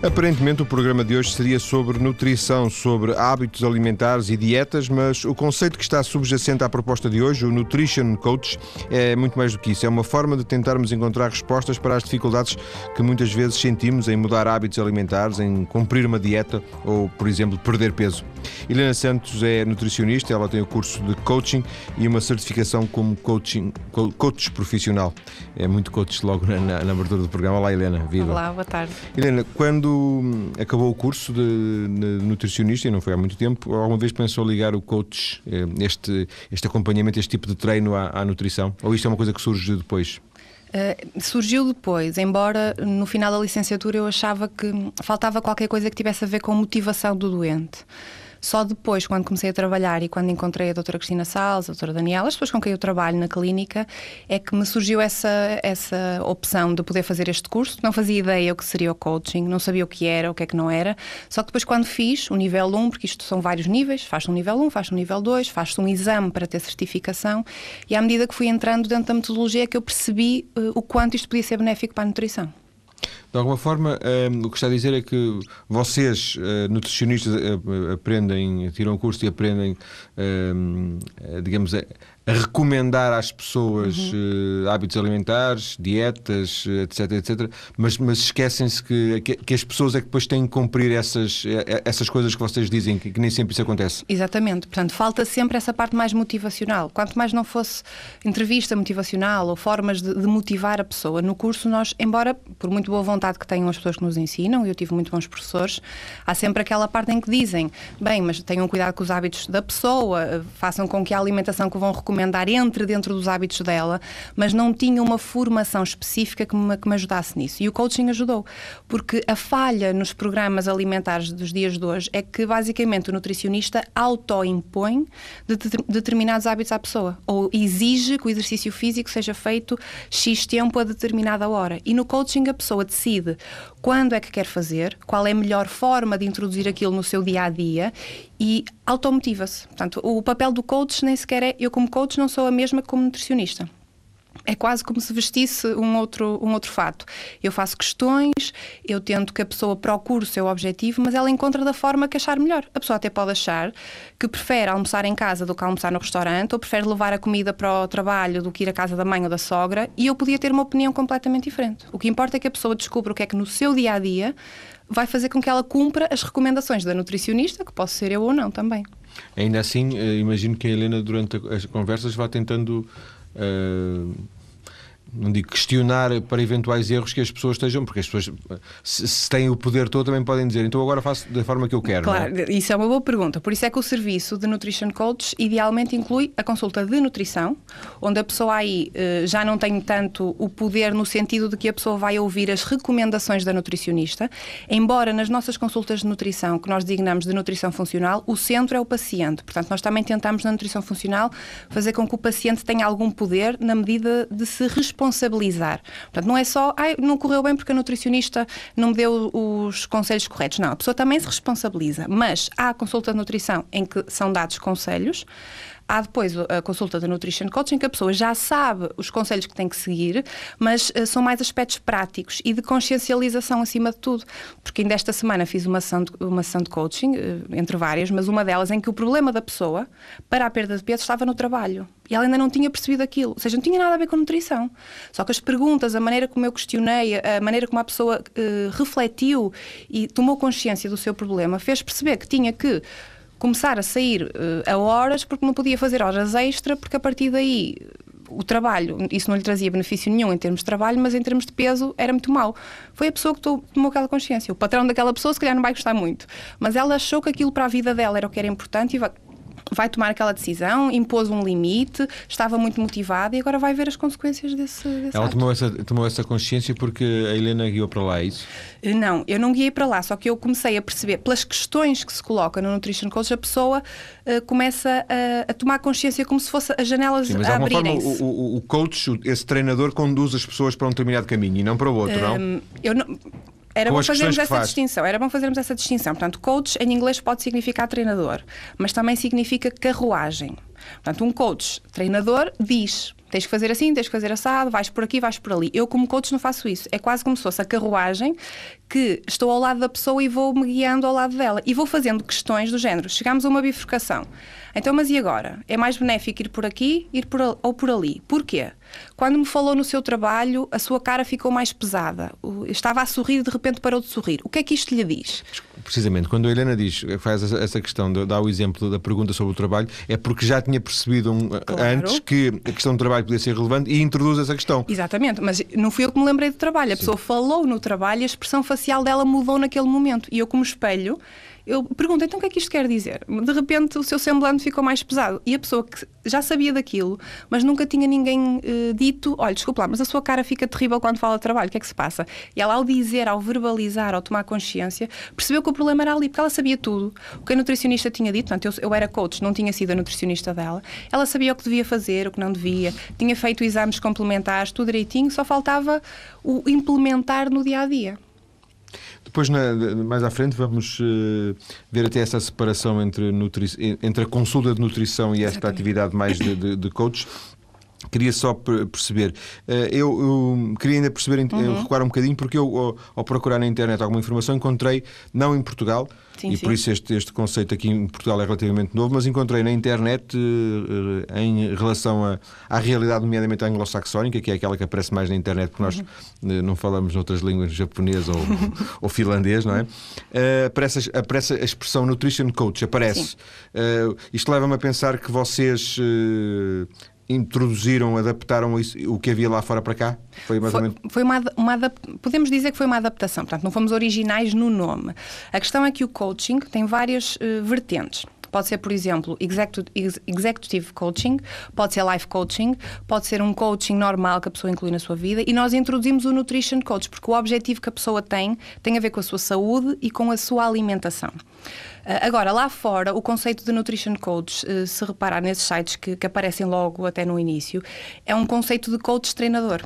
Aparentemente, o programa de hoje seria sobre nutrição, sobre hábitos alimentares e dietas, mas o conceito que está subjacente à proposta de hoje, o Nutrition Coach, é muito mais do que isso. É uma forma de tentarmos encontrar respostas para as dificuldades que muitas vezes sentimos em mudar hábitos alimentares, em cumprir uma dieta ou, por exemplo, perder peso. Helena Santos é nutricionista, ela tem o curso de coaching e uma certificação como coaching, coach profissional. É muito coach logo na, na, na abertura do programa. Olá, Helena, viva. Olá, boa tarde. Helena, quando quando acabou o curso de, nutricionista, e não foi há muito tempo, alguma vez pensou ligar o coach, eh, este, este acompanhamento, este tipo de treino à, à nutrição? Ou isto é uma coisa que surge depois? Uh, surgiu depois, embora no final da licenciatura eu achava que faltava qualquer coisa que tivesse a ver com motivação do doente. Só depois, quando comecei a trabalhar e quando encontrei a doutora Cristina Salles, a doutora Daniela, as pessoas com quem eu trabalho na clínica, é que me surgiu essa, essa opção de poder fazer este curso. Não fazia ideia o que seria o coaching, não sabia o que era, o que é que não era. Só que depois, quando fiz o nível 1, porque isto são vários níveis, faz-se um nível 1, faz-se um nível 2, faz-se um exame para ter certificação, e à medida que fui entrando dentro da metodologia, é que eu percebi uh, o quanto isto podia ser benéfico para a nutrição. De alguma forma, um, o que está a dizer é que vocês, uh, nutricionistas, uh, aprendem, tiram curso e aprendem, um, digamos, a recomendar às pessoas uhum. uh, hábitos alimentares, dietas, etc, etc, mas, mas esquecem-se que, que, que, as pessoas é que depois têm que cumprir essas, essas coisas que vocês dizem, que, que nem sempre isso acontece. Exatamente, portanto, falta sempre essa parte mais motivacional. Quanto mais não fosse entrevista motivacional ou formas de, de motivar a pessoa, no curso nós, embora por muito boa vontade que tenham as pessoas que nos ensinam, e eu tive muito bons professores, há sempre aquela parte em que dizem, bem, mas tenham cuidado com os hábitos da pessoa, façam com que a alimentação que vão recomendar recomendar entre dentro dos hábitos dela, mas não tinha uma formação específica que me, que me ajudasse nisso. E o coaching ajudou, porque a falha nos programas alimentares dos dias de hoje é que basicamente o nutricionista auto-impõe de, de, determinados hábitos à pessoa, ou exige que o exercício físico seja feito X tempo a determinada hora. E no coaching a pessoa decide quando é que quer fazer, qual é a melhor forma de introduzir aquilo no seu dia a dia e automotiva-se. Portanto, o papel do coach nem sequer é eu, como coach, não sou a mesma que como nutricionista é quase como se vestisse um outro, um outro fato. Eu faço questões, eu tento que a pessoa procure o seu objetivo, mas ela encontra da forma que achar melhor. A pessoa até pode achar que prefere almoçar em casa do que almoçar no restaurante, ou prefere levar a comida para o trabalho do que ir à casa da mãe ou da sogra, e eu podia ter uma opinião completamente diferente. O que importa é que a pessoa descubra o que é que no seu dia a dia vai fazer com que ela cumpra as recomendações da nutricionista, que posso ser eu ou não também. Ainda assim, eh, imagino que a Helena, durante as conversas, vá tentando. Uh não digo questionar para eventuais erros que as pessoas estejam, porque as pessoas, se, se, têm o poder todo, também podem dizer, então agora faço da forma que eu quero. Claro, é? isso é uma boa pergunta. Por isso é que o serviço de Nutrition Coach idealmente inclui a consulta de nutrição, onde a pessoa aí eh, já não tem tanto o poder no sentido de que a pessoa vai ouvir as recomendações da nutricionista, embora nas nossas consultas de nutrição, que nós designamos de nutrição funcional, o centro é o paciente. Portanto, nós também tentamos na nutrição funcional fazer com que o paciente tenha algum poder na medida de se responder responsabilizar. Portanto, não é só, ai, não correu bem porque a nutricionista não me deu os conselhos corretos. Não, a pessoa também se responsabiliza. Mas há a consulta de nutrição em que são dados conselhos, Há depois a consulta da Nutrition Coaching, que a pessoa já sabe os conselhos que tem que seguir, mas uh, são mais aspectos práticos e de consciencialização acima de tudo. Porque ainda esta semana fiz uma sessão de, uma sessão de coaching, uh, entre várias, mas uma delas em que o problema da pessoa para a perda de peso estava no trabalho. E ela ainda não tinha percebido aquilo. Ou seja, não tinha nada a ver com nutrição. Só que as perguntas, a maneira como eu questionei, a maneira como a pessoa uh, refletiu e tomou consciência do seu problema, fez perceber que tinha que começar a sair uh, a horas porque não podia fazer horas extra, porque a partir daí o trabalho, isso não lhe trazia benefício nenhum em termos de trabalho, mas em termos de peso era muito mau. Foi a pessoa que tomou aquela consciência. O patrão daquela pessoa, se calhar, não vai gostar muito, mas ela achou que aquilo para a vida dela era o que era importante e vai, tomar aquela decisão, impôs um limite, estava muito motivada e agora vai ver as consequências desse, desse Ela tomou essa, tomou essa consciência porque a Helena guiou para lá, é isso? Eh, não, eu não guiei para lá, só que eu comecei a perceber, pelas questões que se colocam no Nutrition Coach, a pessoa uh, começa a, a, tomar consciência como se fosse as janelas Sim, mas a abrirem forma, o, o, o coach, esse treinador, conduz as pessoas para um determinado caminho e não para o outro, um, não? Eu não era bom fazermos essa faz. distinção. Era bom fazermos essa distinção. Portanto, coach em inglês pode significar treinador, mas também significa carruagem. Portanto, um coach treinador diz tens que fazer assim, tens que fazer assado, vais por aqui, vais por ali. Eu, como coach, não faço isso. É quase como se fosse a carruagem que estou ao lado da pessoa e vou-me guiando ao lado dela. E vou fazendo questões do género. Chegamos a uma bifurcação. Então, mas e agora? É mais benéfico ir por aqui ir por, ou por ali? Porquê? Quando me falou no seu trabalho, a sua cara ficou mais pesada. Estava a sorrir e de repente parou de sorrir. O que é que isto lhe diz? Precisamente, quando a Helena diz, faz essa questão, dá o exemplo da pergunta sobre o trabalho, é porque já tinha percebido um, claro. antes que a questão do trabalho podia ser relevante e introduz essa questão. Exatamente, mas não fui eu que me lembrei do trabalho. A Sim. pessoa falou no trabalho e a expressão facial dela mudou naquele momento. E eu, como espelho, eu pergunto, então o que é que isto quer dizer? De repente o seu semblante ficou mais pesado. E a pessoa que já sabia daquilo, mas nunca tinha ninguém uh, dito, olha, desculpa lá, mas a sua cara fica terrível quando fala de trabalho, o que é que se passa? E ela, ao dizer, ao verbalizar, ao tomar consciência, percebeu que o problema era ali, porque ela sabia tudo. O que a nutricionista tinha dito, portanto, eu, eu era coach, não tinha sido a nutricionista dela, ela sabia o que devia fazer, o que não devia, tinha feito exames complementares, tudo direitinho, só faltava o implementar no dia a dia. Depois, na, mais à frente, vamos uh, ver até essa separação entre, entre a consulta de nutrição e esta Exatamente. atividade mais de, de, de coach. Queria só perceber, eh, eu, eu, queria ainda perceber, uhum. recuar um bocadinho, porque eu, ao, ao, procurar na internet alguma informação, encontrei, não em Portugal, sim, e sim. por isso este, este conceito aqui em Portugal é relativamente novo, mas encontrei na internet, eh, em relação a, à realidade, nomeadamente anglo-saxónica, que é aquela que aparece mais na internet, porque nós uhum. não falamos noutras línguas, japonês ou, ou finlandês, não é? Uh, aparece, aparece a expressão nutrition coach, aparece. Uh, isto leva-me a pensar que vocês. Uh, introduziram, adaptaram isso, o que havia lá fora para cá? Foi mais foi, ou menos. Foi uma, uma, podemos dizer que foi uma adaptação, portanto, não fomos originais no nome. A questão é que o coaching tem várias uh, vertentes. Pode ser, por exemplo, executive coaching, pode ser life coaching, pode ser um coaching normal que a pessoa inclui na sua vida e nós introduzimos o nutrition coach, porque o objetivo que a pessoa tem tem a ver com a sua saúde e com a sua alimentação. Ah, agora, lá fora, o conceito de nutrition coach, eh, se reparar nesses sites que, que aparecem logo até no início, é um conceito de coach treinador.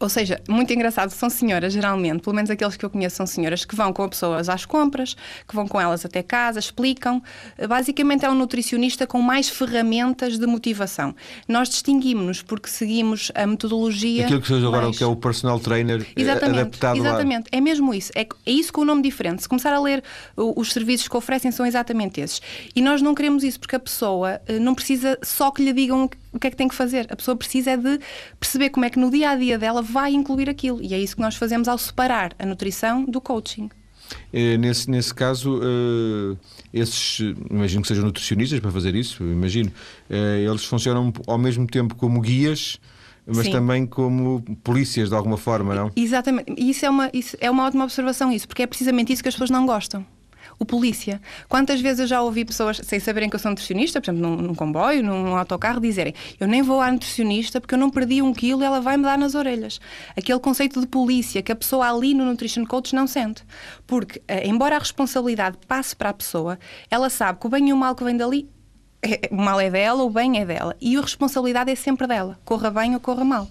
Ou seja, muito engraçado, são senhoras, geralmente, pelo menos aqueles que eu conheço são senhoras que vão com as pessoas às compras, que vão com elas até casa, explicam. Basicamente é um nutricionista com mais ferramentas de motivação. Nós distinguimos-nos porque seguimos a metodologia. Aquilo que seja agora mais... o que é o personal trainer eh, exatamente, adaptado Exatamente, é mesmo isso. É, é isso com o nome diferente. Se começar a ler os serviços que oferecem, são exatamente esses. E nós não queremos isso porque a pessoa eh, não precisa só que lhe digam o que é que tem que fazer. A pessoa precisa é de perceber como é que no dia a dia dela vai incluir aquilo. E é isso que nós fazemos ao separar a nutrição do coaching. É, nesse, nesse caso, uh, esses, imagino que sejam nutricionistas para fazer isso, imagino, uh, eles funcionam ao mesmo tempo como guias, mas Sim. também como polícias de alguma forma, não? Exatamente. E isso é uma, isso é uma ótima observação, isso, porque é precisamente isso que as pessoas não gostam o polícia. Quantas vezes eu já ouvi pessoas, sem saberem que eu sou nutricionista, por exemplo, num, num comboio, num autocarro, dizerem eu nem vou à nutricionista porque eu não perdi um quilo e ela vai me dar nas orelhas. Aquele conceito de polícia que a pessoa ali no Nutrition Coach não sente. Porque, eh, embora a responsabilidade passe para a pessoa, ela sabe que o bem e o mal que vem dali é, o mal é dela, o bem é dela. E a responsabilidade é sempre dela, corra bem ou corra mal.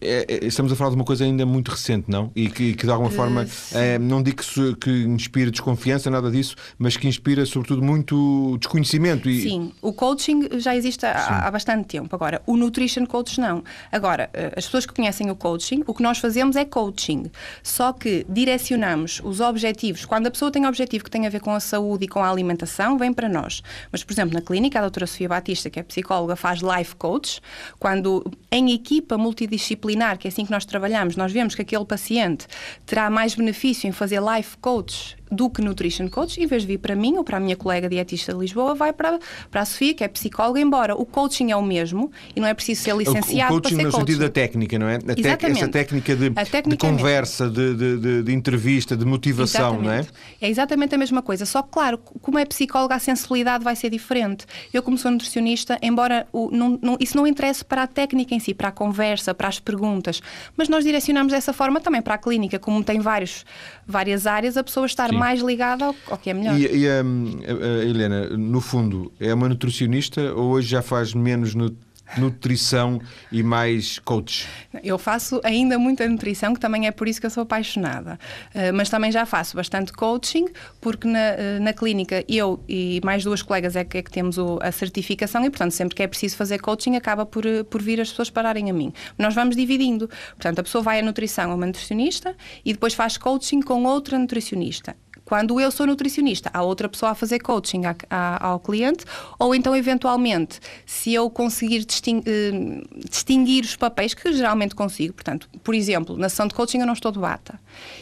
É, é, estamos a falar de uma coisa ainda muito recente, não? E que, que de alguma forma, é, não digo que, que inspira desconfiança, nada disso, mas que inspira sobretudo muito desconhecimento. E... Sim, o coaching já existe há, há, bastante tempo. Agora, o nutrition coach não. Agora, eh, as pessoas que conhecem o coaching, o que nós fazemos é coaching. Só que direcionamos os objetivos. Quando a pessoa tem um objetivo que tem a ver com a saúde e com a alimentação, vem para nós. Mas, por exemplo, na clínica, a doutora Sofia Batista, que é psicóloga, faz life coach, quando em equipa multidisciplinar que é assim que nós trabalhamos, nós vemos que aquele paciente terá mais benefício em fazer life coach do que nutrition coach, em vez de vir para mim ou para a minha colega dietista de Lisboa, vai para, para a Sofia, que é psicóloga, embora o coaching é o mesmo e não é preciso ser licenciado o, coaching para ser no coaching. sentido da técnica, não é? A Exatamente. Essa técnica de, técnica de conversa, é de, de, de, entrevista, de motivação, exatamente. não é? É exatamente a mesma coisa, só que, claro, como é psicóloga, a sensibilidade vai ser diferente. Eu, como sou nutricionista, embora o, não, não, isso não interesse para a técnica em si, para a conversa, para as perguntas, mas nós direcionamos dessa forma também para a clínica, como tem vários, várias áreas, a pessoa estar Sim. Mais ligada ao, ao, que é melhor. E, e a, a, Helena, no fundo, é uma nutricionista ou hoje já faz menos nutricionista? nutrição e mais coach? Eu faço ainda muita nutrição, que também é por isso que eu sou apaixonada. Uh, mas também já faço bastante coaching, porque na, uh, na clínica eu e mais duas colegas é que, é que temos o, a certificação e, portanto, sempre que é preciso fazer coaching, acaba por, uh, por vir as pessoas pararem a mim. Nós vamos dividindo. Portanto, a pessoa vai à nutrição a uma nutricionista e depois faz coaching com outra nutricionista. Quando eu sou nutricionista, há outra pessoa a fazer coaching a, a, ao cliente, ou então, eventualmente, se eu conseguir eh, distinguir os papéis, que geralmente consigo, portanto, por exemplo, na sessão de coaching eu não estou de bata.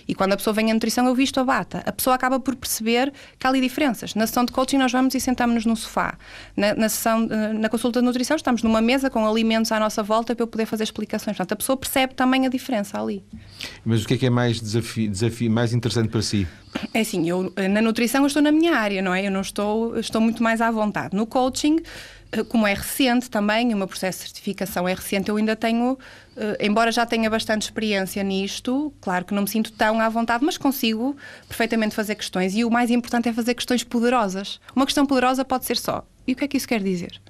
E quando a pessoa vem à nutrição, eu visto a bata. A pessoa acaba por perceber que há ali diferenças. Na sessão de coaching, nós vamos e sentamos-nos no sofá. Na, na, sessão, eh, na consulta de nutrição, estamos numa mesa com alimentos à nossa volta para eu poder fazer explicações. Portanto, a pessoa percebe também a diferença ali. Mas o que é que é mais desafio mais interessante para si? É assim, eu na nutrição eu estou na minha área, não é? Eu não estou, estou muito mais à vontade. No coaching, eh, como é recente também, o meu processo de certificação é recente, eu ainda tenho, eh, embora já tenha bastante experiência nisto, claro que não me sinto tão à vontade, mas consigo perfeitamente fazer questões. E o mais importante é fazer questões poderosas. Uma questão poderosa pode ser só. E o que é que isso quer dizer?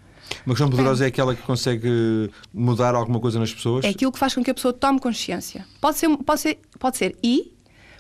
Uma questão poderosa é aquela que consegue mudar alguma coisa nas pessoas? É aquilo que faz com que a pessoa tome consciência. Pode ser, pode ser, pode ser e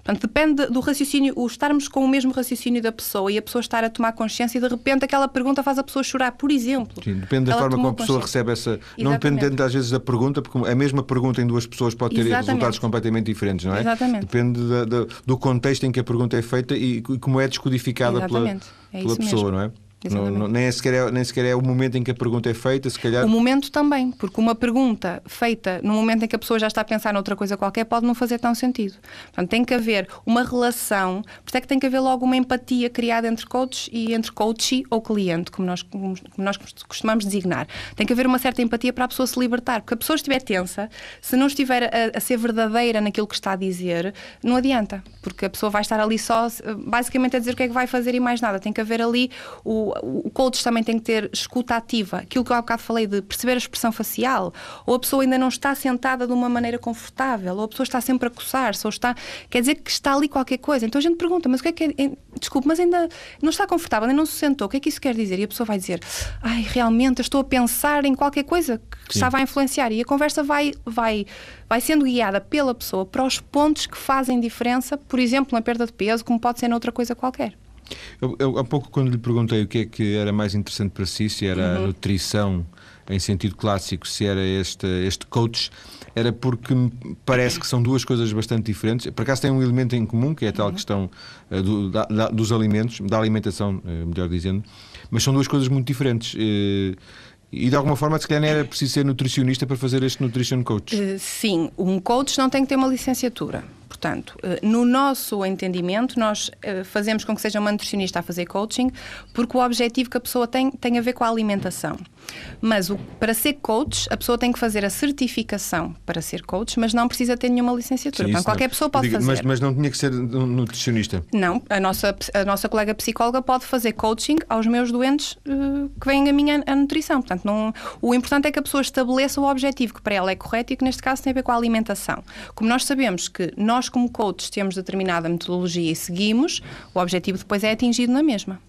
Portanto, depende do raciocínio, o estarmos com o mesmo raciocínio da pessoa e a pessoa estar a tomar consciência e de repente aquela pergunta faz a pessoa chorar, por exemplo. Sim, depende da forma como a pessoa recebe essa. Exatamente. Não depende às vezes da pergunta, porque a mesma pergunta em duas pessoas pode ter Exatamente. resultados completamente diferentes, não é? Exatamente. Depende da, da, do contexto em que a pergunta é feita e como é descodificada Exatamente. pela, é pela pessoa, mesmo. não é? Não, não, nem, sequer é, nem sequer é o momento em que a pergunta é feita, se calhar. O momento também, porque uma pergunta feita no momento em que a pessoa já está a pensar noutra coisa qualquer pode não fazer tão sentido. Portanto, tem que haver uma relação, por isso é que tem que haver logo uma empatia criada entre coach e entre coach ou cliente, como nós, como nós costumamos designar. Tem que haver uma certa empatia para a pessoa se libertar, porque a pessoa estiver tensa, se não estiver a, a ser verdadeira naquilo que está a dizer, não adianta, porque a pessoa vai estar ali só, basicamente a dizer o que é que vai fazer e mais nada. Tem que haver ali o o, coach também tem que ter escuta ativa, aquilo que eu há bocado falei de perceber a expressão facial, ou a pessoa ainda não está sentada de uma maneira confortável, ou a pessoa está sempre a coçar-se, ou está. Quer dizer que está ali qualquer coisa. Então a gente pergunta, mas o que é que é. Desculpe, mas ainda não está confortável, ainda não se sentou, o que é que isso quer dizer? E a pessoa vai dizer, ai, realmente, estou a pensar em qualquer coisa que Sim. estava a influenciar. E a conversa vai, vai, vai sendo guiada pela pessoa para os pontos que fazem diferença, por exemplo, na perda de peso, como pode ser noutra coisa qualquer. Eu, eu, há pouco, quando lhe perguntei o que é que era mais interessante para si, se era uhum. a nutrição em sentido clássico, se era este, este coach, era porque me parece que são duas coisas bastante diferentes. Por acaso tem um elemento em comum, que é a tal uhum. questão uh, do, da, da, dos alimentos, da alimentação, uh, melhor dizendo, mas são duas coisas muito diferentes. Uh, e de alguma forma, se calhar, não era preciso ser nutricionista para fazer este nutrition coach? sim, um coach não tem que ter uma licenciatura. Portanto, eh, no nosso entendimento, nós eh, fazemos com que seja uma nutricionista a fazer coaching, porque o objetivo que a pessoa tem tem a ver com a alimentação. Mas o, para ser coach, a pessoa tem que fazer a certificação para ser coach, mas não precisa ter nenhuma licenciatura. Sim, Portanto, qualquer não. pessoa pode Diga, fazer. Mas, mas, não tinha que ser um nutricionista? Não, a nossa, a nossa colega psicóloga pode fazer coaching aos meus doentes uh, que vêm a minha a nutrição. Portanto, não, o importante é que a pessoa estabeleça o objetivo que para ela é correto e que neste caso tem a ver com a alimentação. Como nós sabemos que nós, como coaches, temos determinada metodologia e seguimos, o objetivo depois é atingido na mesma.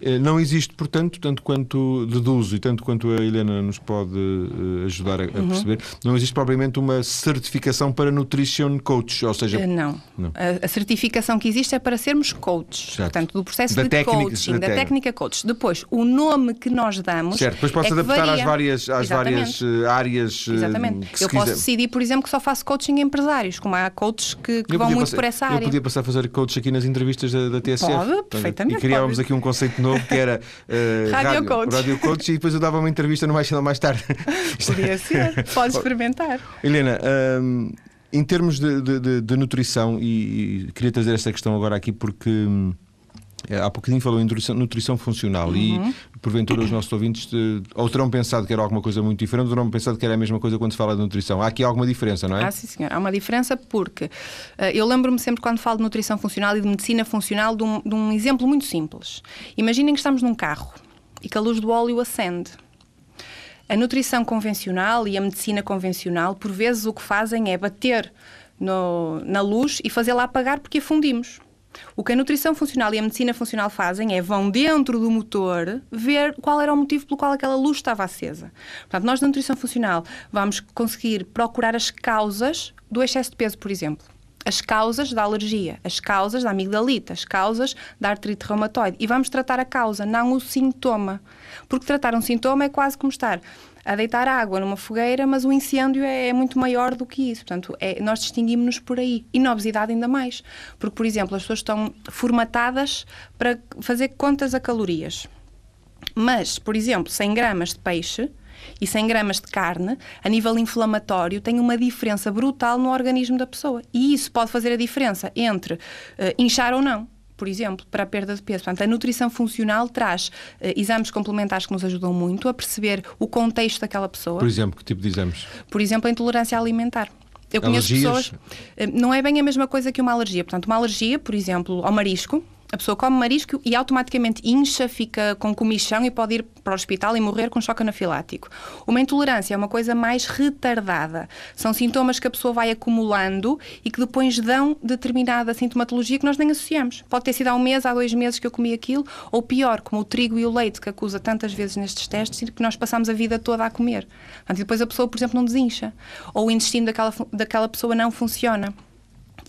Eh, não existe, portanto, tanto quanto deduzo e tanto quanto a Helena nos pode eh, ajudar a, uhum. perceber, não existe propriamente uma certificação para Nutrition Coach, ou seja... Eh, não. não. A, certificação que existe é para sermos coaches, certo. portanto, do processo da de técnica, coaching, da, da técnica coach. Depois, o nome que nós damos Certo, depois pode-se é adaptar às várias, às várias áreas Exatamente. Eu posso decidir, por exemplo, que só faço coaching em empresários, como há coaches que, que vão muito passar, por essa área. Eu podia passar a fazer coach aqui nas entrevistas da, da TSF. Pode, perfeitamente. E criávamos pode. aqui um conceito novo que era uh, rádio, coach. coach e depois eu dava uma entrevista no mais cedo mais tarde. Podia ser, pode experimentar. Helena, um, em termos de, de, de, de nutrição, e, e, queria trazer esta questão agora aqui porque. Hum, há pouquinho falou em nutrição, nutrição funcional uhum. e porventura os nossos ouvintes de, ou terão pensado que era alguma coisa muito diferente ou terão pensado que era a mesma coisa quando se fala de nutrição. Há aqui alguma diferença, não é? Ah, sim, senhor. Há uma diferença porque uh, eu lembro-me sempre quando falo de nutrição funcional e de medicina funcional de um, de um exemplo muito simples. Imaginem que estamos num carro e que a luz do óleo acende. A nutrição convencional e a medicina convencional, por vezes, o que fazem é bater no, na luz e fazê-la apagar porque afundimos. O que a nutrição funcional e a medicina funcional fazem é vão dentro do motor ver qual era o motivo pelo qual aquela luz estava acesa. Portanto, nós na nutrição funcional vamos conseguir procurar as causas do excesso de peso, por exemplo as causas da alergia, as causas da amigdalite, as causas da artrite reumatoide. E vamos tratar a causa, não o sintoma. Porque tratar um sintoma é quase como estar a deitar água numa fogueira, mas o incêndio é, é muito maior do que isso. Portanto, é, nós distinguimos-nos por aí. E na obesidade ainda mais. Porque, por exemplo, as pessoas estão formatadas para fazer contas a calorias. Mas, por exemplo, 100 gramas de peixe e 100 gramas de carne, a nível inflamatório, tem uma diferença brutal no organismo da pessoa. E isso pode fazer a diferença entre uh, inchar ou não por exemplo, para a perda de peso. Portanto, a nutrição funcional traz uh, exames complementares que nos ajudam muito a perceber o contexto daquela pessoa. Por exemplo, que tipo de exames? Por exemplo, a intolerância alimentar. Eu conheço Alergias? pessoas. Uh, não é bem a mesma coisa que uma alergia. Portanto, uma alergia, por exemplo, ao marisco, a pessoa come marisco e automaticamente incha, fica com comichão e pode ir para o hospital e morrer com choque anafilático. Uma intolerância é uma coisa mais retardada. São sintomas que a pessoa vai acumulando e que depois dão determinada sintomatologia que nós nem associamos. Pode ter sido há um mês, há dois meses que eu comi aquilo, ou pior, como o trigo e o leite que acusa tantas vezes nestes testes e que nós passamos a vida toda a comer. E depois a pessoa, por exemplo, não desincha. Ou o intestino daquela, daquela pessoa não funciona.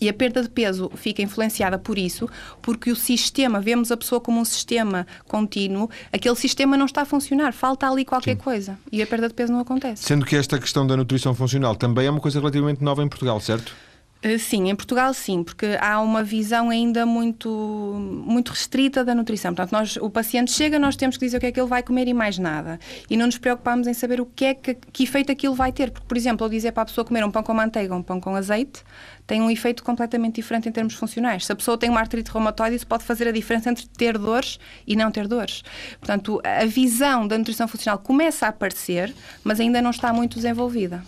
E a perda de peso fica influenciada por isso, porque o sistema, vemos a pessoa como um sistema contínuo, aquele sistema não está a funcionar, falta ali qualquer Sim. coisa. E a perda de peso não acontece. Sendo que esta questão da nutrição funcional também é uma coisa relativamente nova em Portugal, certo? Eh, sim, em Portugal sim, porque há uma visão ainda muito, muito restrita da nutrição. Portanto, nós, o paciente chega, nós temos que dizer o que é que ele vai comer e mais nada. E não nos preocupamos em saber o que é que, que efeito aquilo vai ter. Porque, por exemplo, eu dizer para a pessoa comer um pão com manteiga ou um pão com azeite, tem um efeito completamente diferente em termos funcionais. Se a pessoa tem uma artrite reumatoide, isso pode fazer a diferença entre ter dores e não ter dores. Portanto, a visão da nutrição funcional começa a aparecer, mas ainda não está muito desenvolvida.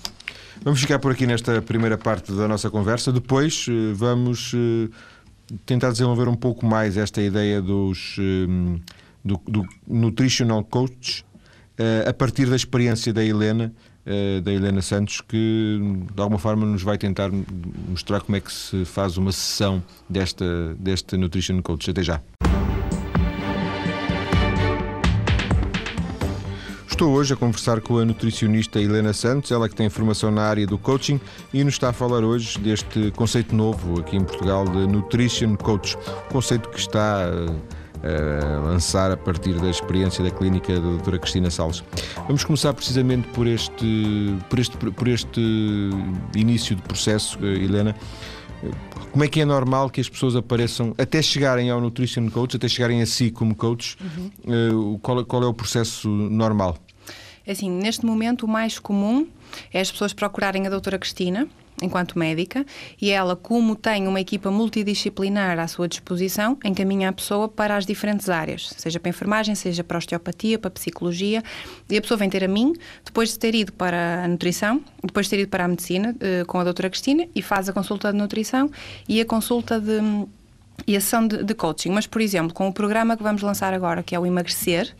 Vamos ficar por aqui nesta primeira parte da nossa conversa. Depois eh, vamos eh, tentar desenvolver um pouco mais esta ideia dos eh, do, do nutritional coach a partir da experiência da Helena, da Helena Santos, que de alguma forma nos vai tentar mostrar como é que se faz uma sessão desta, desta nutrition coach. Até já. Estou hoje a conversar com a nutricionista Helena Santos, ela que tem formação na área do coaching e nos está a falar hoje deste conceito novo aqui em Portugal de Nutrition Coach, conceito que está eh, a lançar a partir da experiência da clínica da doutora Cristina Salles. Vamos começar precisamente por este, por este, por este início de processo, eh, Helena. Como é que é normal que as pessoas apareçam até chegarem ao Nutrition Coach, até chegarem a si como coach? Uhum. Qual, qual é o processo normal? É assim, neste momento o mais comum é as pessoas procurarem a doutora Cristina, enquanto médica, e ela, como tem uma equipa multidisciplinar à sua disposição, encaminha a pessoa para as diferentes áreas, seja para enfermagem, seja para osteopatia, para psicologia, e a pessoa vem ter a mim, depois de ter ido para a nutrição, depois de ter ido para a medicina eh, com a doutora Cristina, e faz a consulta de nutrição e a consulta de e a sessão de, de, coaching. Mas, por exemplo, com o programa que vamos lançar agora, que é o Emagrecer,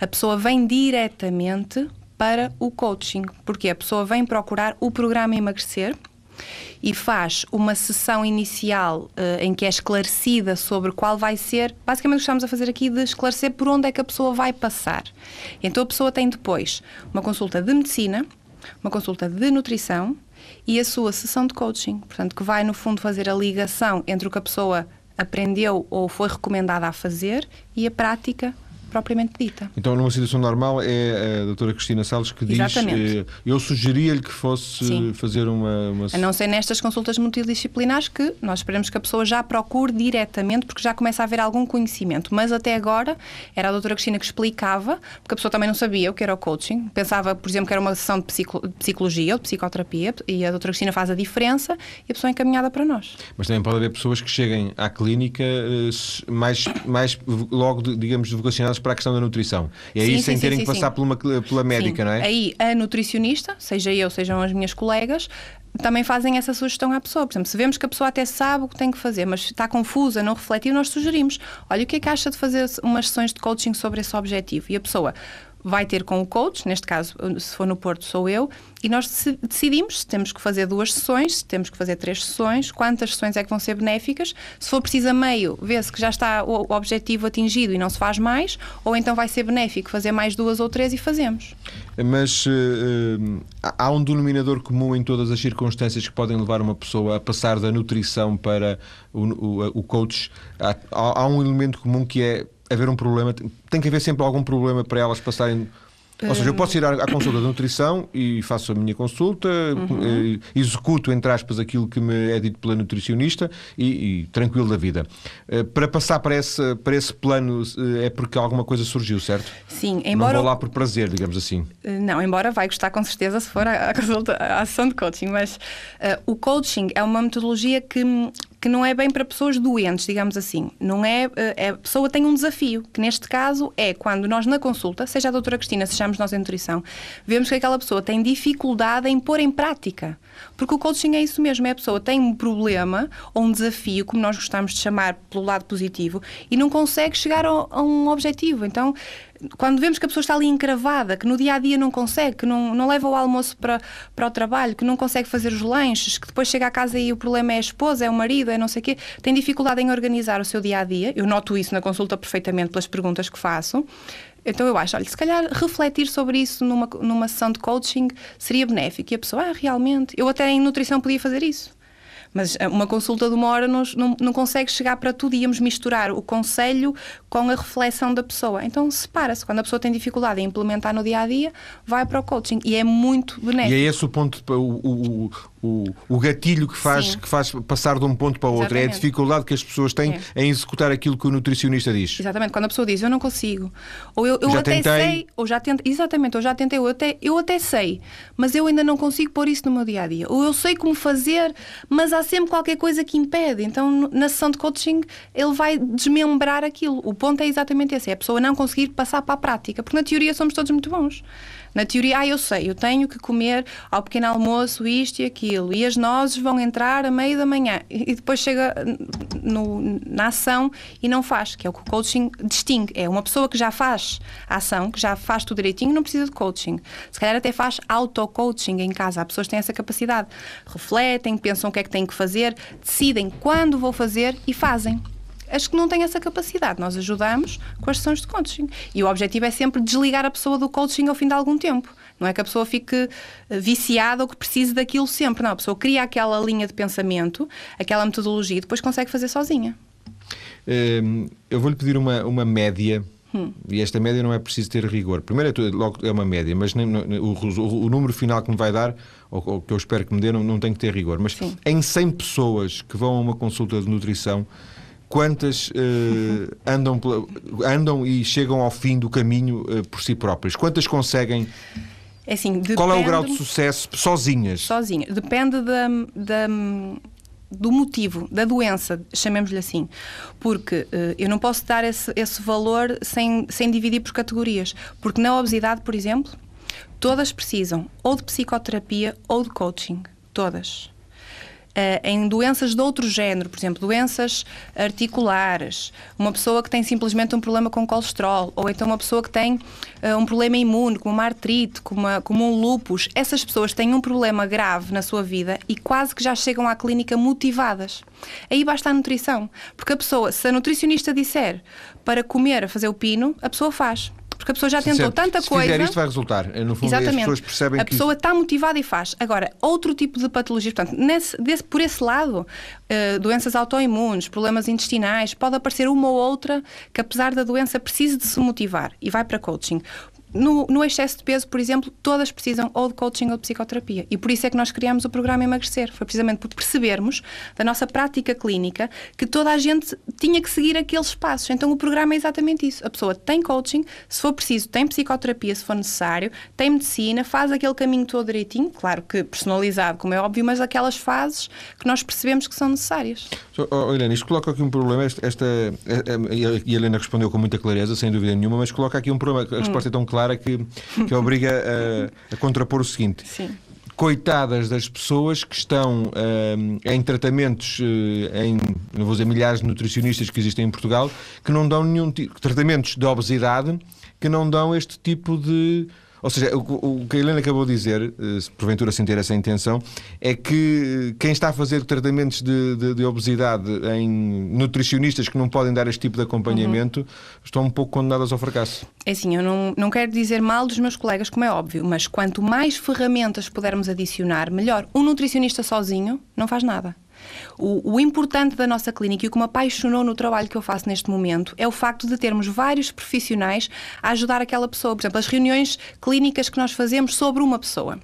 a pessoa vem diretamente para o coaching, porque a pessoa vem procurar o programa Emagrecer e faz uma sessão inicial uh, em que é esclarecida sobre qual vai ser, basicamente o que estamos a fazer aqui de esclarecer por onde é que a pessoa vai passar. Então a pessoa tem depois uma consulta de medicina, uma consulta de nutrição e a sua sessão de coaching, portanto que vai no fundo fazer a ligação entre o que a pessoa aprendeu ou foi recomendada a fazer e a prática propriamente dita. Então, numa situação normal, é a doutora Cristina Salles que diz eh, eu sugeria-lhe que fosse Sim. fazer uma, uma... A não ser nestas consultas multidisciplinares que nós esperamos que a pessoa já procure diretamente porque já começa a haver algum conhecimento. Mas até agora era a doutora Cristina que explicava, porque a pessoa também não sabia o que era o coaching. Pensava, por exemplo, que era uma sessão de, de psicologia ou de psicoterapia e a doutora Cristina faz a diferença e a pessoa é encaminhada para nós. Mas também pode haver pessoas que cheguem à clínica eh, mais, mais logo, digamos, vocacionadas para a questão da nutrição. E aí sim, sem sim, terem sim, que passar pela, pela médica, não é? Aí a nutricionista, seja eu, sejam as minhas colegas, também fazem essa sugestão à pessoa. Por exemplo, se vemos que a pessoa até sabe o que tem que fazer, mas está confusa, não refletiu, nós sugerimos: olha, o que é que acha de fazer umas sessões de coaching sobre esse objetivo? E a pessoa vai ter com o coach, neste caso, se for no Porto, sou eu, e nós decidimos se temos que fazer duas sessões, se temos que fazer três sessões, quantas sessões é que vão ser benéficas. Se for preciso a meio, vê-se que já está o objetivo atingido e não se faz mais, ou então vai ser benéfico fazer mais duas ou três e fazemos. Mas uh, há um denominador comum em todas as circunstâncias que podem levar uma pessoa a passar da nutrição para o, o, o coach. Há, há um elemento comum que é haver um problema, tem que haver sempre algum problema para elas passarem ou seja, eu posso ir à, à consulta de nutrição e faço a minha consulta, uhum. Eh, executo, entre aspas, aquilo que me é dito pela nutricionista e, e tranquilo da vida. Eh, para passar para esse, para esse plano eh, é porque alguma coisa surgiu, certo? Sim, embora. Não vou lá por prazer, digamos assim. Não, embora vai gostar com certeza se for à, consulta, à sessão de coaching, mas uh, o coaching é uma metodologia que que não é bem para pessoas doentes, digamos assim. Não é, é, a pessoa tem um desafio, que neste caso é quando nós na consulta, seja a doutora Cristina, sejamos nós em nutrição, vemos que aquela pessoa tem dificuldade em pôr em prática. Porque o coaching é isso mesmo, é a pessoa tem um problema ou um desafio, como nós gostamos de chamar pelo lado positivo, e não consegue chegar a, a um objetivo. Então, quando vemos que a pessoa está ali encravada, que no dia a dia não consegue, que não, não leva o almoço para, para o trabalho, que não consegue fazer os lanches, que depois chega a casa e o problema é a esposa, é o marido, é não sei o quê, tem dificuldade em organizar o seu dia a dia. Eu noto isso na consulta perfeitamente pelas perguntas que faço. Então eu acho, olha, se calhar refletir sobre isso numa, numa sessão de coaching seria benéfico. E a pessoa, ah, realmente, eu até em nutrição podia fazer isso. Mas eh, uma consulta de uma hora não, não, não consegue chegar para tudo. Íamos misturar o conselho com a reflexão da pessoa. Então separa-se. Quando a pessoa tem dificuldade em implementar no dia a dia, vai para o coaching. E é muito benéfico. E é esse o ponto, o, o, o, o gatilho que faz, que faz passar de um ponto para o outro. Exatamente. É a dificuldade que as pessoas têm é. em executar aquilo que o nutricionista diz. Exatamente. Quando a pessoa diz eu não consigo, ou eu, eu até tentei. sei, ou já tentei, exatamente, eu já tentei, eu até, eu até sei, mas eu ainda não consigo pôr isso no meu dia a dia. Ou eu sei como fazer, mas há sempre qualquer coisa que impede. Então, na sessão de coaching, ele vai desmembrar aquilo. O ponto é exatamente esse: é a pessoa não conseguir passar para a prática, porque na teoria somos todos muito bons. Na teoria, ah, eu sei, eu tenho que comer ao pequeno almoço isto e aquilo, e as nozes vão entrar a meio da manhã, e depois chega no, na ação e não faz, que é o que o coaching distingue. É uma pessoa que já faz a ação, que já faz tudo direitinho, não precisa de coaching. Se calhar até faz auto-coaching em casa. Há pessoas que têm essa capacidade. Refletem, pensam o que é que têm que fazer, decidem quando vou fazer e fazem as que não têm essa capacidade. Nós ajudamos com as sessões de coaching. E o objetivo é sempre desligar a pessoa do coaching ao fim de algum tempo. Não é que a pessoa fique eh, viciada ou que precise daquilo sempre. Não, a pessoa cria aquela linha de pensamento, aquela metodologia e depois consegue fazer sozinha. Hum, eu vou-lhe pedir uma, uma média. Hum. E esta média não é preciso ter rigor. Primeiro, é, logo é uma média, mas nem, o, o, o, número final que me vai dar, ou, ou, que eu espero que me dê, não, não tem que ter rigor. Mas Sim. em 100 pessoas que vão a uma consulta de nutrição, quantas uh, andam, andam e chegam ao fim do caminho uh, por si próprias? Quantas conseguem? É assim, Qual é o grau de sucesso sozinhas? Sozinhas. Depende da, da, do motivo, da doença, chamemos-lhe assim. Porque uh, eu não posso dar esse, esse valor sem, sem dividir por categorias. Porque na obesidade, por exemplo, todas precisam ou de psicoterapia ou de coaching. Todas. Uh, em doenças de outro género, por exemplo, doenças articulares, uma pessoa que tem simplesmente um problema com colesterol, ou então uma pessoa que tem uh, um problema imune, como uma artrite, como, uma, como um lupus, essas pessoas têm um problema grave na sua vida e quase que já chegam à clínica motivadas. Aí basta a nutrição, porque a pessoa, se a nutricionista disser para comer, a fazer o pino, a pessoa faz porque a pessoa já tentou tanta se coisa. Se fizer isto vai resultar. No fundo, Exatamente. as pessoas percebem a que. A pessoa está motivada e faz. Agora, outro tipo de patologia, portanto, nesse, desse, por esse lado, uh, doenças autoimunes, problemas intestinais, pode aparecer uma ou outra que, apesar da doença, precise de se motivar e vai para coaching. No, no, excesso de peso, por exemplo, todas precisam ou de coaching ou de psicoterapia. E por isso é que nós criamos o programa Emagrecer. Foi precisamente por percebermos da nossa prática clínica que toda a gente tinha que seguir aqueles passos. Então o programa é exatamente isso. A pessoa tem coaching, se for preciso, tem psicoterapia, se for necessário, tem medicina, faz aquele caminho todo direitinho, claro que personalizado, como é óbvio, mas aquelas fases que nós percebemos que são necessárias. Oh, Helena, isto coloca aqui um problema. Esta, esta, e a Helena respondeu com muita clareza, sem dúvida nenhuma, mas coloca aqui um problema. A resposta hum. é tão clara clara que, que obriga a, a contrapor o seguinte. Sim coitadas das pessoas que estão uh, em tratamentos, uh, em, não vou dizer milhares de nutricionistas que existem em Portugal, que não dão nenhum tipo, tratamentos de obesidade, que não dão este tipo de ou seja, o, o, que a Helena acabou de dizer, eh, porventura sem ter essa intenção, é que quem está a fazer tratamentos de, de, de obesidade em nutricionistas que não podem dar este tipo de acompanhamento uhum. estão um pouco condenadas ao fracasso. É assim, eu não, não quero dizer mal dos meus colegas, como é óbvio, mas quanto mais ferramentas pudermos adicionar, melhor. Um nutricionista sozinho não faz nada. O, o, importante da nossa clínica e o que me apaixonou no trabalho que eu faço neste momento é o facto de termos vários profissionais a ajudar aquela pessoa. Por exemplo, as reuniões clínicas que nós fazemos sobre uma pessoa.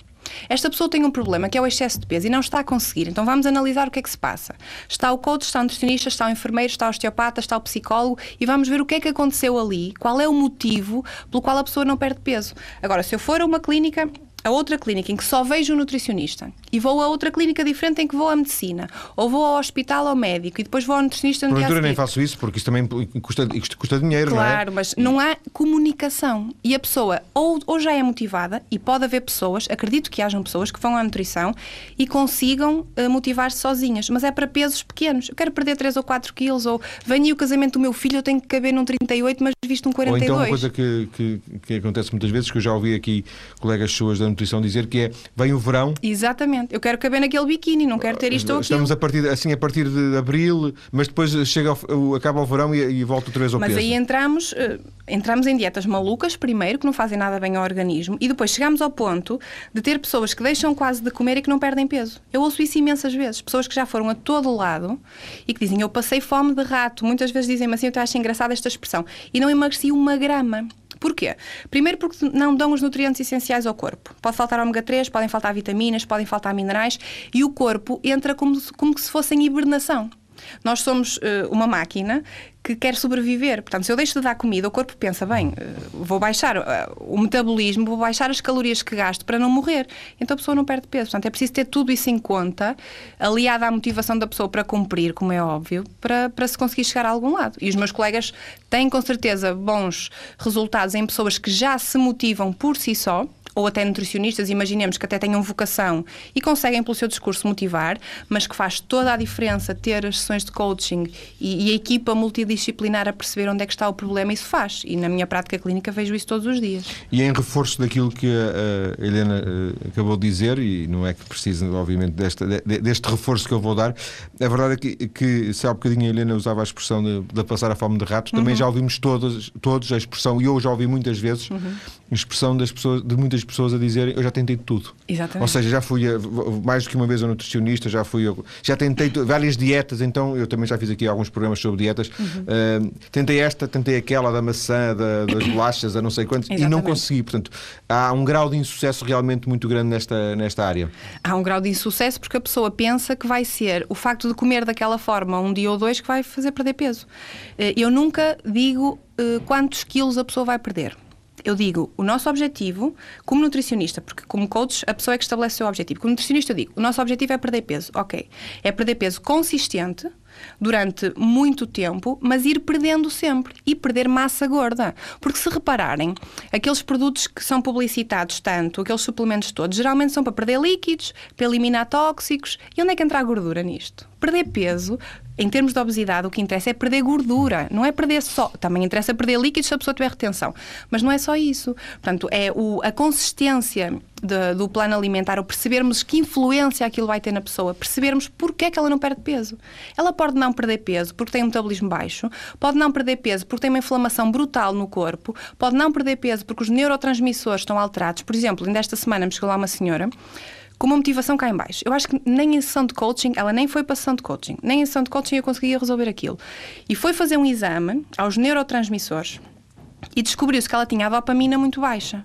Esta pessoa tem um problema que é o excesso de peso e não está a conseguir. Então vamos analisar o que é que se passa. Está o coach, está o nutricionista, está o enfermeiro, está o osteopata, está o psicólogo e vamos ver o que é que aconteceu ali, qual é o motivo pelo qual a pessoa não perde peso. Agora, se eu for a uma clínica a outra clínica em que só vejo um nutricionista e vou a outra clínica diferente em que vou à medicina ou vou ao hospital ao médico e depois vou ao nutricionista no dia nem faço isso porque isso também custa, custa dinheiro, claro, não é? Claro, mas não há comunicação e a pessoa ou, ou já é motivada e pode haver pessoas, acredito que hajam pessoas que vão à nutrição e consigam uh, motivar-se sozinhas, mas é para pesos pequenos. Eu quero perder 3 ou 4 quilos ou venho o casamento do meu filho, eu tenho que caber num 38, mas visto um 42. Ou então uma coisa que, que, que acontece muitas vezes, que eu já ouvi aqui colegas suas da nutrição dizer que é vem o verão. Exatamente. Eu quero caber naquele biquíni, não quero ter isto ou Estamos a partir, assim a partir de abril, mas depois chega ao, acaba o verão e, e volta outra vez ao mas peso. Mas aí entramos, uh, entramos em dietas malucas primeiro, que não fazem nada bem ao organismo, e depois chegamos ao ponto de ter pessoas que deixam quase de comer e que não perdem peso. Eu ouço isso imensas vezes. Pessoas que já foram a todo lado e que dizem eu passei fome de rato. Muitas vezes dizem-me assim, eu acho engraçada esta expressão. E não emagreci uma grama. Porquê? Primeiro porque não dão os nutrientes essenciais ao corpo. Pode faltar ômega 3, podem faltar vitaminas, podem faltar minerais e o corpo entra como, como se fosse em hibernação. Nós somos uh, uma máquina que quer sobreviver. Portanto, se eu deixo de dar comida, o corpo pensa, bem, uh, vou baixar uh, o metabolismo, vou baixar as calorias que gasto para não morrer. Então a pessoa não perde peso. Portanto, é preciso ter tudo isso em conta, aliado à motivação da pessoa para cumprir, como é óbvio, para, para se conseguir chegar a algum lado. E os meus colegas têm com certeza bons resultados em pessoas que já se motivam por si só ou até nutricionistas, imaginemos que até tenham vocação e conseguem pelo seu discurso motivar, mas que faz toda a diferença ter as sessões de coaching e, e a equipa multidisciplinar a perceber onde é que está o problema, isso faz. E na minha prática clínica vejo isso todos os dias. E em reforço daquilo que a, Helena eh, acabou de dizer, e não é que precisa, obviamente, desta, deste reforço que eu vou dar, a verdade é que, que se há um bocadinho a Helena usava a expressão de, de passar a fome de ratos, também uhum. já ouvimos todos, todos a expressão, e eu já ouvi muitas vezes, uhum. Expressão das pessoas, de muitas pessoas a dizerem eu já tentei tudo. Exatamente. Ou seja, já fui a, mais do que uma vez a nutricionista, já fui a, já tentei várias dietas, então eu também já fiz aqui alguns programas sobre dietas. Uhum. Uh, tentei esta, tentei aquela da maçã, da, das bolachas, a não sei quantos, Exatamente. e não consegui. Portanto, há um grau de insucesso realmente muito grande nesta, nesta área. Há um grau de insucesso porque a pessoa pensa que vai ser o facto de comer daquela forma um dia ou dois que vai fazer perder peso. Eh, eu nunca digo uh, quantos quilos a pessoa vai perder eu digo, o nosso objetivo, como nutricionista, porque como coach a pessoa é que estabelece o seu objetivo. Como nutricionista eu digo, o nosso objetivo é perder peso. Ok. É perder peso consistente, durante muito tempo, mas ir perdendo sempre e perder massa gorda. Porque se repararem, aqueles produtos que são publicitados tanto, aqueles suplementos todos, geralmente são para perder líquidos, para eliminar tóxicos. E onde é que entra a gordura nisto? Perder peso, em termos de obesidade, o que interessa é perder gordura, não é perder só. Também interessa perder líquidos se a pessoa tiver retenção. Mas não é só isso. Portanto, é o, a consistência de, do plano alimentar, ou percebermos que influência aquilo vai ter na pessoa, percebermos porque é que ela não perde peso. Ela pode não perder peso porque tem um metabolismo baixo, pode não perder peso porque tem uma inflamação brutal no corpo, pode não perder peso porque os neurotransmissores estão alterados. Por exemplo, ainda esta semana me chegou lá uma senhora com uma motivação cá em baixo. Eu acho que nem em sessão de coaching, ela nem foi para sessão de coaching, nem em sessão de coaching eu conseguia resolver aquilo. E foi fazer um exame aos neurotransmissores e descobriu-se que ela tinha a dopamina muito baixa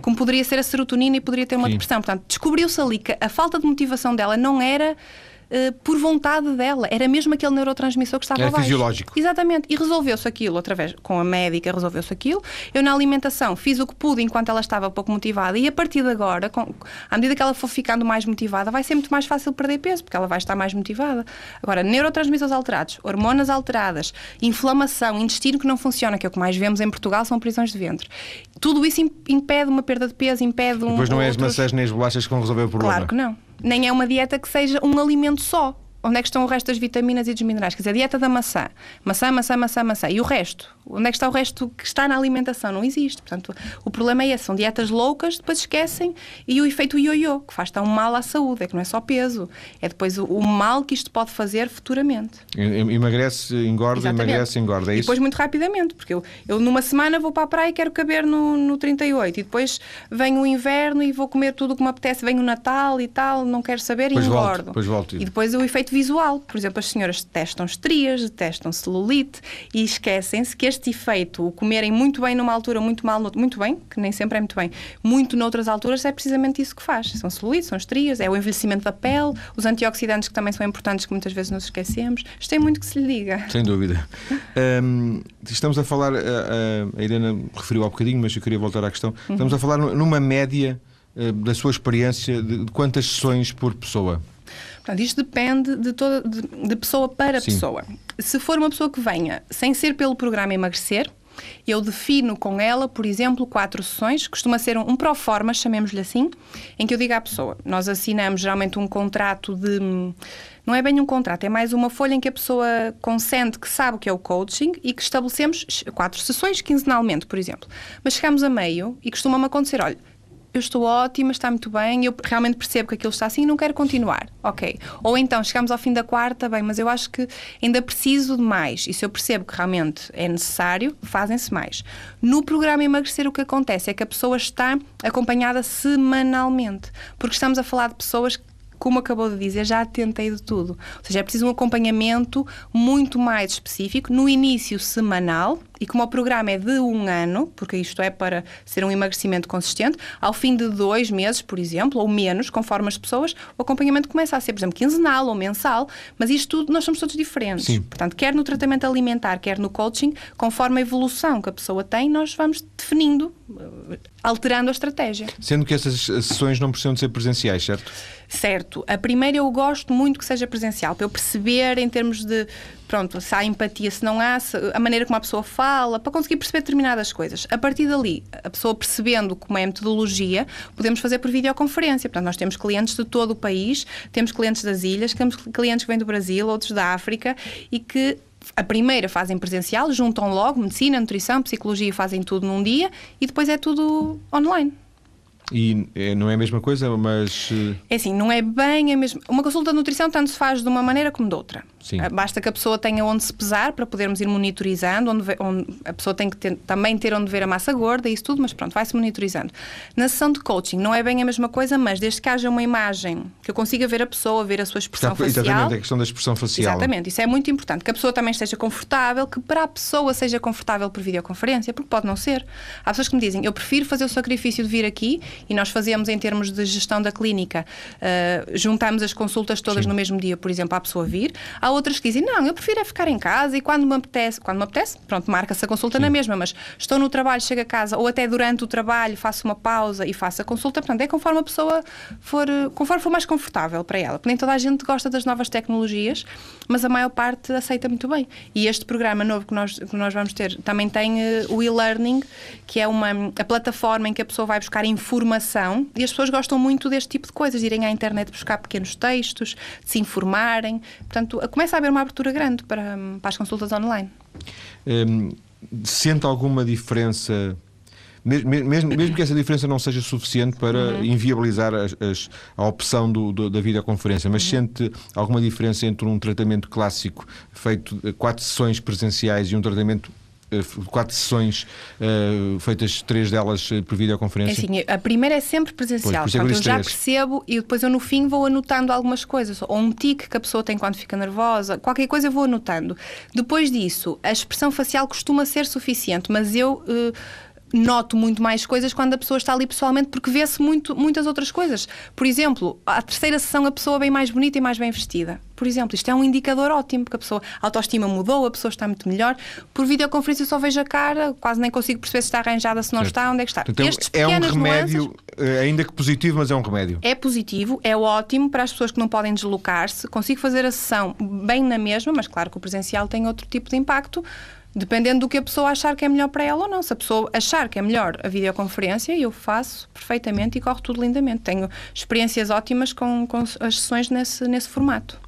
como poderia ser a serotonina e poderia ter uma Sim. depressão. Portanto, descobriu-se ali que a falta de motivação dela não era uh, por vontade dela. Era mesmo aquele neurotransmissor que estava Era fisiológico. Exatamente. E resolveu-se aquilo, através, com a médica, resolveu-se aquilo. Eu, na alimentação, fiz o que pude enquanto ela estava pouco motivada. E a partir de agora, com, à medida que ela for ficando mais motivada, vai ser muito mais fácil perder peso, porque ela vai estar mais motivada. Agora, neurotransmissores alterados, hormonas alteradas, inflamação, intestino que não funciona, que é o que mais vemos em Portugal, são prisões de ventre. Tudo isso impede uma perda de peso, impede um. Depois não é as maçãs nem as bolachas que vão resolver o problema. Claro que não. Nem é uma dieta que seja um alimento só onde é que estão o resto das vitaminas e dos minerais? Quer dizer, a dieta da maçã. Maçã, maçã, maçã, maçã. E o resto? Onde é que está o resto que está na alimentação? Não existe. Portanto, o problema é esse. São dietas loucas, depois esquecem. E o efeito ioiô, que faz tão mal à saúde. É que não é só peso. É depois o, o mal que isto pode fazer futuramente. Emagrece, engorda, Exatamente. emagrece, engorda. É e depois muito rapidamente. Porque eu, eu numa semana vou para a praia e quero caber no, no 38. E depois vem o inverno e vou comer tudo o que me apetece. Vem o Natal e tal. Não quero saber e engordo. Volto, depois volto. E depois o efeito visual. Por exemplo, as senhoras testam estrias, testam celulite e esquecem-se que este efeito, o comerem muito bem numa altura, muito mal, muito bem, que nem sempre é muito bem, muito noutras alturas, é precisamente isso que faz. São celulites, são estrias, é o envelhecimento da pele, os antioxidantes que também são importantes, que muitas vezes nos esquecemos. Isto tem muito que se lhe diga. Sem dúvida. um, estamos a falar, a, a, a Irena referiu há bocadinho, mas eu queria voltar à questão. Uhum. Estamos a falar numa média uh, da sua experiência de quantas sessões por pessoa? Portanto, isto depende de, toda, de, de pessoa para Sim. pessoa. Se for uma pessoa que venha sem ser pelo programa emagrecer, eu defino com ela, por exemplo, quatro sessões, costuma ser um, um pro forma, chamemos-lhe assim, em que eu digo à pessoa, nós assinamos geralmente um contrato de não é bem um contrato, é mais uma folha em que a pessoa consente que sabe o que é o coaching e que estabelecemos quatro sessões quinzenalmente, por exemplo. Mas chegamos a meio e costuma-me acontecer, olha, eu estou ótima, está muito bem, eu realmente percebo que aquilo está assim e não quero continuar. Ok. Ou então chegamos ao fim da quarta, bem, mas eu acho que ainda preciso de mais. E se eu percebo que realmente é necessário, fazem-se mais. No programa Emagrecer, o que acontece é que a pessoa está acompanhada semanalmente. Porque estamos a falar de pessoas como acabou de dizer, já tentei de tudo. Ou seja, é preciso um acompanhamento muito mais específico, no início semanal, e como o programa é de um ano, porque isto é para ser um emagrecimento consistente, ao fim de dois meses, por exemplo, ou menos, conforme as pessoas, o acompanhamento começa a ser, por exemplo, quinzenal ou mensal, mas isto tudo, nós somos todos diferentes. Sim. Portanto, quer no tratamento alimentar, quer no coaching, conforme a evolução que a pessoa tem, nós vamos definindo, alterando a estratégia. Sendo que essas sessões não precisam de ser presenciais, certo? Certo. A primeira eu gosto muito que seja presencial, para eu perceber em termos de, pronto, se há empatia, se não há, se, a maneira como a pessoa fala, para conseguir perceber determinadas coisas. A partir dali, a pessoa percebendo como é a metodologia, podemos fazer por videoconferência. Portanto, nós temos clientes de todo o país, temos clientes das ilhas, temos clientes que vêm do Brasil, outros da África e que a primeira fazem presencial, juntam logo medicina, nutrição, psicologia, fazem tudo num dia e depois é tudo online. E é, não é a mesma coisa, mas. Eh, é assim, não é bem a mesma. Uma consulta de nutrição tanto se faz de uma maneira como de outra. Sim. Ah, basta que a pessoa tenha onde se pesar para podermos ir monitorizando, onde, onde a pessoa tem que ter, também ter onde ver a massa gorda e isso tudo, mas pronto, vai-se monitorizando. Na sessão de coaching não é bem a mesma coisa, mas desde que haja uma imagem que eu consiga ver a pessoa, ver a sua expressão Está, facial. Exatamente, a questão da expressão facial. Exatamente, isso é muito importante. Que a pessoa também esteja confortável, que para a pessoa seja confortável por videoconferência, porque pode não ser. Há pessoas que me dizem, eu prefiro fazer o sacrifício de vir aqui e nós fazemos em termos de gestão da clínica, uh, juntamos as consultas todas Sim. no mesmo dia, por exemplo, à pessoa vir. Há outras que dizem, não, eu prefiro é ficar em casa e quando me apetece, quando me apetece, pronto, marca-se a consulta Sim. na mesma, mas estou no trabalho, chego a casa ou até durante o trabalho faço uma pausa e faço a consulta, portanto, é conforme a pessoa for, conforme for mais confortável para ela. Porque nem toda a gente gosta das novas tecnologias, mas a maior parte aceita muito bem. E este programa novo que nós, que nós vamos ter também tem uh, o e-learning, que é uma a plataforma em que a pessoa vai buscar informação e as pessoas gostam muito deste tipo de coisas, de irem à internet buscar pequenos textos, de se informarem. Portanto, começa a haver uma abertura grande para, para as consultas online. Hum, sente alguma diferença? Mesmo, mesmo, que essa diferença não seja suficiente para uhum. inviabilizar as, as, a opção do, do, da videoconferência, mas uhum. sente alguma diferença entre um tratamento clássico feito quatro sessões presenciais e um tratamento quatro sessões uh, feitas três delas eh, por videoconferência? É assim, a primeira é sempre presencial. Pois, é Portanto, eu já percebo e depois eu no fim vou anotando algumas coisas. Ou um tique que a pessoa tem quando fica nervosa, qualquer coisa eu vou anotando. Depois disso, a expressão facial costuma ser suficiente, mas eu. Uh, noto muito mais coisas quando a pessoa está ali pessoalmente, porque vê-se muito, muitas outras coisas. Por exemplo, à terceira sessão a pessoa bem mais bonita e mais bem vestida. Por exemplo, isto é um indicador ótimo, porque a pessoa, a autoestima mudou, a pessoa está muito melhor. Por videoconferência eu só vejo a cara, quase nem consigo perceber se está arranjada, se não certo. está, onde é que está. Então, Estes é um remédio, nuances, eh, ainda que positivo, mas é um remédio. É positivo, é ótimo para as pessoas que não podem deslocar-se. Consigo fazer a sessão bem na mesma, mas claro que o presencial tem outro tipo de impacto dependendo do que a pessoa achar que é melhor para ela ou não. Se a pessoa achar que é melhor a videoconferência, eu faço perfeitamente e corre tudo lindamente. Tenho experiências ótimas com, com as sessões nesse, nesse formato.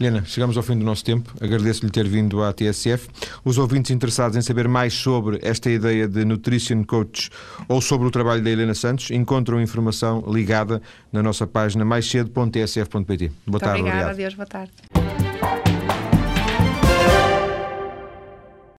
Helena, chegamos ao fim do nosso tempo. Agradeço-lhe ter vindo à TSF. Os ouvintes interessados em saber mais sobre esta ideia de Nutrition Coach ou sobre o trabalho da Helena Santos encontram informação ligada na nossa página maiscedo.tsf.pt. Boa Muito tarde, obrigada, obrigado. Adeus, boa tarde.